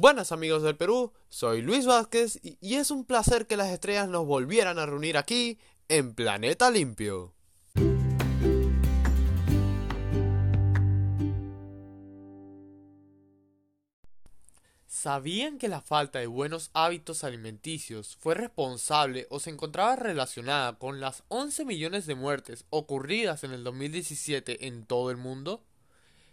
Buenas amigos del Perú, soy Luis Vázquez y es un placer que las estrellas nos volvieran a reunir aquí en Planeta Limpio. ¿Sabían que la falta de buenos hábitos alimenticios fue responsable o se encontraba relacionada con las 11 millones de muertes ocurridas en el 2017 en todo el mundo?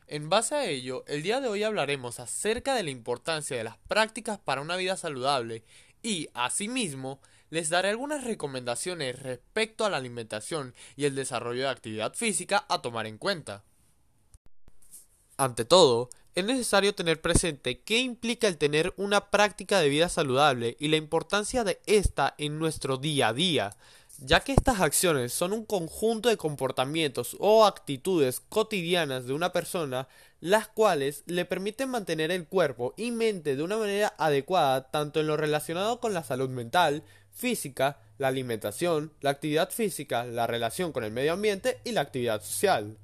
En base a ello, el día de hoy hablaremos acerca de la importancia de las prácticas para una vida saludable y, asimismo, les daré algunas recomendaciones respecto a la alimentación y el desarrollo de actividad física a tomar en cuenta. Ante todo, es necesario tener presente qué implica el tener una práctica de vida saludable y la importancia de esta en nuestro día a día, ya que estas acciones son un conjunto de comportamientos o actitudes cotidianas de una persona, las cuales le permiten mantener el cuerpo y mente de una manera adecuada tanto en lo relacionado con la salud mental, física, la alimentación, la actividad física, la relación con el medio ambiente y la actividad social.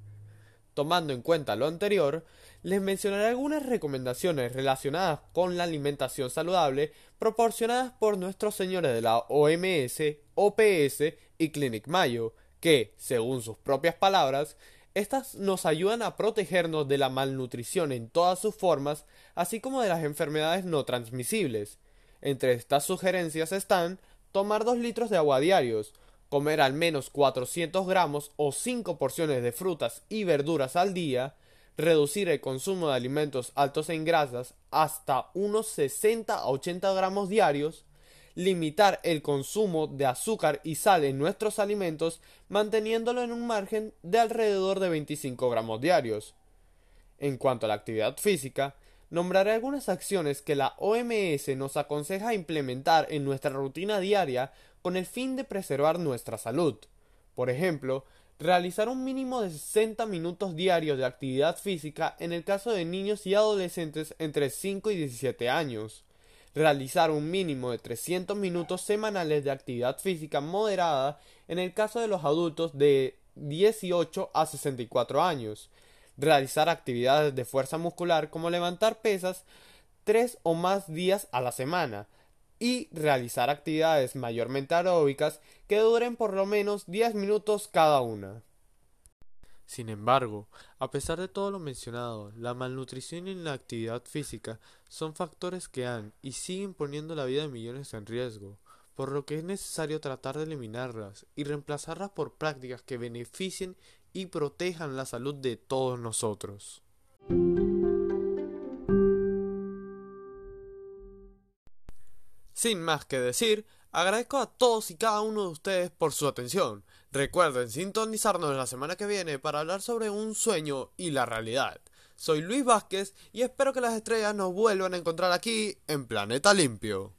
Tomando en cuenta lo anterior, les mencionaré algunas recomendaciones relacionadas con la alimentación saludable proporcionadas por nuestros señores de la OMS, OPS y Clinic Mayo, que, según sus propias palabras, estas nos ayudan a protegernos de la malnutrición en todas sus formas, así como de las enfermedades no transmisibles. Entre estas sugerencias están tomar 2 litros de agua diarios, comer al menos 400 gramos o 5 porciones de frutas y verduras al día, reducir el consumo de alimentos altos en grasas hasta unos 60 a 80 gramos diarios, limitar el consumo de azúcar y sal en nuestros alimentos manteniéndolo en un margen de alrededor de 25 gramos diarios. En cuanto a la actividad física, nombraré algunas acciones que la OMS nos aconseja implementar en nuestra rutina diaria con el fin de preservar nuestra salud. Por ejemplo, realizar un mínimo de 60 minutos diarios de actividad física en el caso de niños y adolescentes entre 5 y 17 años, realizar un mínimo de 300 minutos semanales de actividad física moderada en el caso de los adultos de 18 a 64 años, realizar actividades de fuerza muscular como levantar pesas tres o más días a la semana, y realizar actividades mayormente aeróbicas que duren por lo menos 10 minutos cada una. Sin embargo, a pesar de todo lo mencionado, la malnutrición y la actividad física son factores que han y siguen poniendo la vida de millones en riesgo, por lo que es necesario tratar de eliminarlas y reemplazarlas por prácticas que beneficien y protejan la salud de todos nosotros. Sin más que decir, agradezco a todos y cada uno de ustedes por su atención. Recuerden sintonizarnos la semana que viene para hablar sobre un sueño y la realidad. Soy Luis Vázquez y espero que las estrellas nos vuelvan a encontrar aquí en Planeta Limpio.